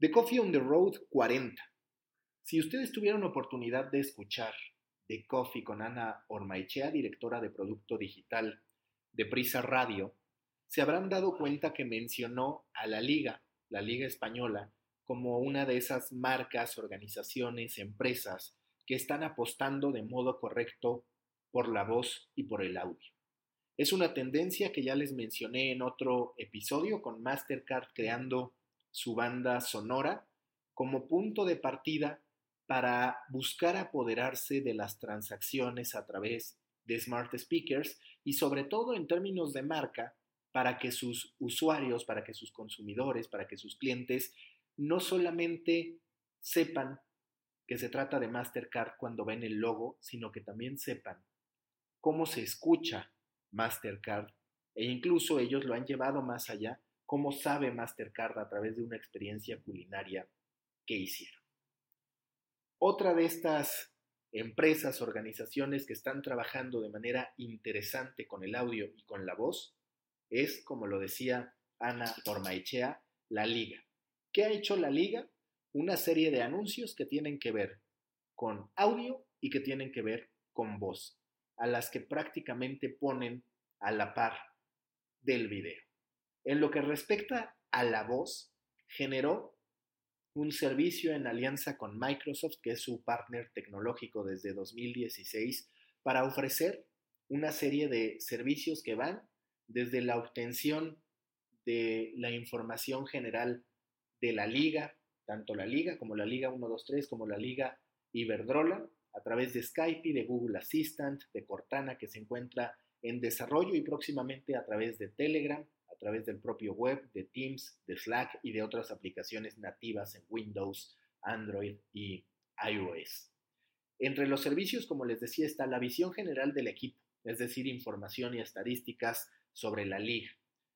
The Coffee on the Road 40. Si ustedes tuvieron oportunidad de escuchar The Coffee con Ana Ormaichea, directora de Producto Digital de Prisa Radio, se habrán dado cuenta que mencionó a la Liga, la Liga Española, como una de esas marcas, organizaciones, empresas que están apostando de modo correcto por la voz y por el audio. Es una tendencia que ya les mencioné en otro episodio con Mastercard creando su banda sonora como punto de partida para buscar apoderarse de las transacciones a través de smart speakers y sobre todo en términos de marca para que sus usuarios, para que sus consumidores, para que sus clientes no solamente sepan que se trata de Mastercard cuando ven el logo, sino que también sepan cómo se escucha Mastercard e incluso ellos lo han llevado más allá cómo sabe Mastercard a través de una experiencia culinaria que hicieron. Otra de estas empresas, organizaciones que están trabajando de manera interesante con el audio y con la voz es, como lo decía Ana Ormaechea, la Liga. ¿Qué ha hecho la Liga? Una serie de anuncios que tienen que ver con audio y que tienen que ver con voz, a las que prácticamente ponen a la par del video. En lo que respecta a la voz, generó un servicio en alianza con Microsoft, que es su partner tecnológico desde 2016, para ofrecer una serie de servicios que van desde la obtención de la información general de la liga, tanto la liga como la liga 123 como la liga Iberdrola, a través de Skype de Google Assistant, de Cortana, que se encuentra en desarrollo y próximamente a través de Telegram, través del propio web, de Teams, de Slack y de otras aplicaciones nativas en Windows, Android y iOS. Entre los servicios, como les decía, está la visión general del equipo, es decir, información y estadísticas sobre la liga.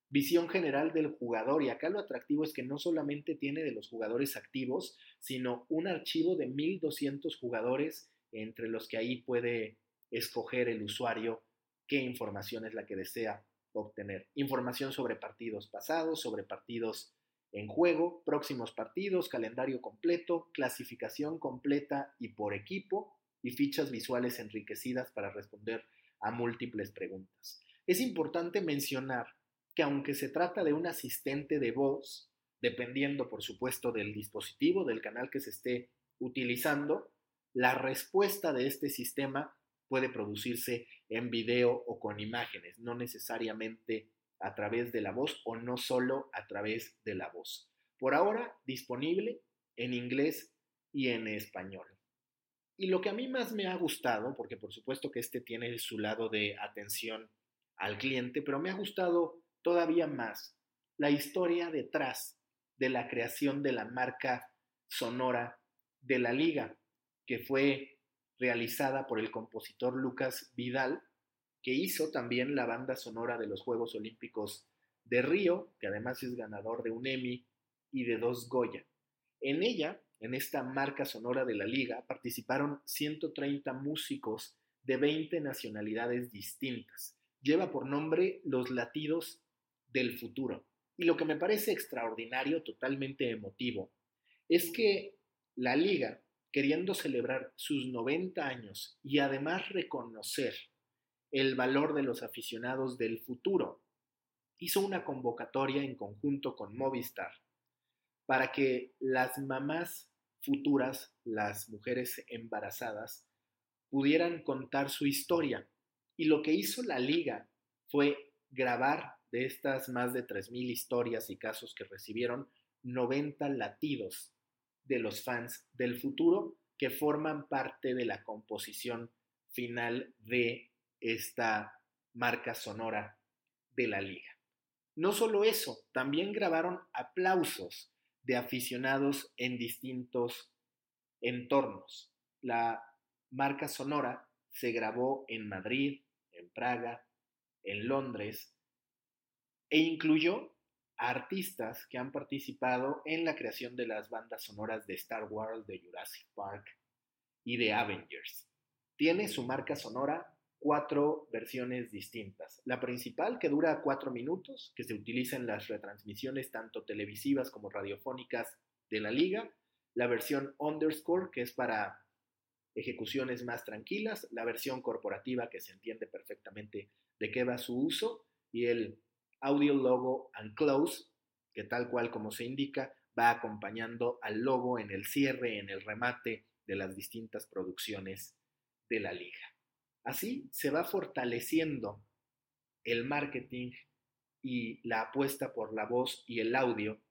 Visión general del jugador, y acá lo atractivo es que no solamente tiene de los jugadores activos, sino un archivo de 1200 jugadores entre los que ahí puede escoger el usuario qué información es la que desea obtener información sobre partidos pasados, sobre partidos en juego, próximos partidos, calendario completo, clasificación completa y por equipo y fichas visuales enriquecidas para responder a múltiples preguntas. Es importante mencionar que aunque se trata de un asistente de voz, dependiendo por supuesto del dispositivo, del canal que se esté utilizando, la respuesta de este sistema puede producirse en video o con imágenes, no necesariamente a través de la voz o no solo a través de la voz. Por ahora disponible en inglés y en español. Y lo que a mí más me ha gustado, porque por supuesto que este tiene su lado de atención al cliente, pero me ha gustado todavía más la historia detrás de la creación de la marca sonora de la liga, que fue realizada por el compositor Lucas Vidal, que hizo también la banda sonora de los Juegos Olímpicos de Río, que además es ganador de un Emmy y de dos Goya. En ella, en esta marca sonora de la liga, participaron 130 músicos de 20 nacionalidades distintas. Lleva por nombre Los Latidos del Futuro. Y lo que me parece extraordinario, totalmente emotivo, es que la liga queriendo celebrar sus 90 años y además reconocer el valor de los aficionados del futuro, hizo una convocatoria en conjunto con Movistar para que las mamás futuras, las mujeres embarazadas, pudieran contar su historia. Y lo que hizo la liga fue grabar de estas más de 3.000 historias y casos que recibieron 90 latidos de los fans del futuro que forman parte de la composición final de esta marca sonora de la liga. No solo eso, también grabaron aplausos de aficionados en distintos entornos. La marca sonora se grabó en Madrid, en Praga, en Londres e incluyó artistas que han participado en la creación de las bandas sonoras de Star Wars, de Jurassic Park y de Avengers. Tiene su marca sonora cuatro versiones distintas. La principal, que dura cuatro minutos, que se utiliza en las retransmisiones tanto televisivas como radiofónicas de la liga, la versión underscore, que es para ejecuciones más tranquilas, la versión corporativa, que se entiende perfectamente de qué va su uso, y el audio logo and close, que tal cual como se indica, va acompañando al logo en el cierre, en el remate de las distintas producciones de la liga. Así se va fortaleciendo el marketing y la apuesta por la voz y el audio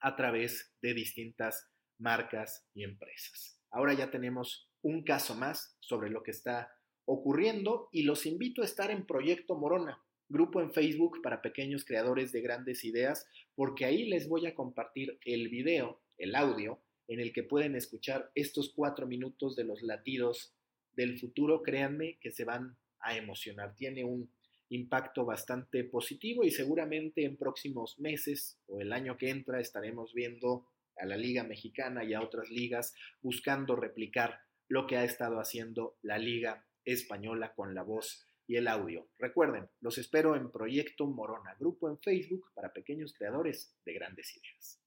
a través de distintas marcas y empresas. Ahora ya tenemos un caso más sobre lo que está ocurriendo y los invito a estar en Proyecto Morona, grupo en Facebook para pequeños creadores de grandes ideas, porque ahí les voy a compartir el video, el audio, en el que pueden escuchar estos cuatro minutos de los latidos del futuro. Créanme que se van a emocionar. Tiene un impacto bastante positivo y seguramente en próximos meses o el año que entra estaremos viendo a la Liga Mexicana y a otras ligas buscando replicar lo que ha estado haciendo la Liga Española con la voz y el audio. Recuerden, los espero en Proyecto Morona, grupo en Facebook para pequeños creadores de grandes ideas.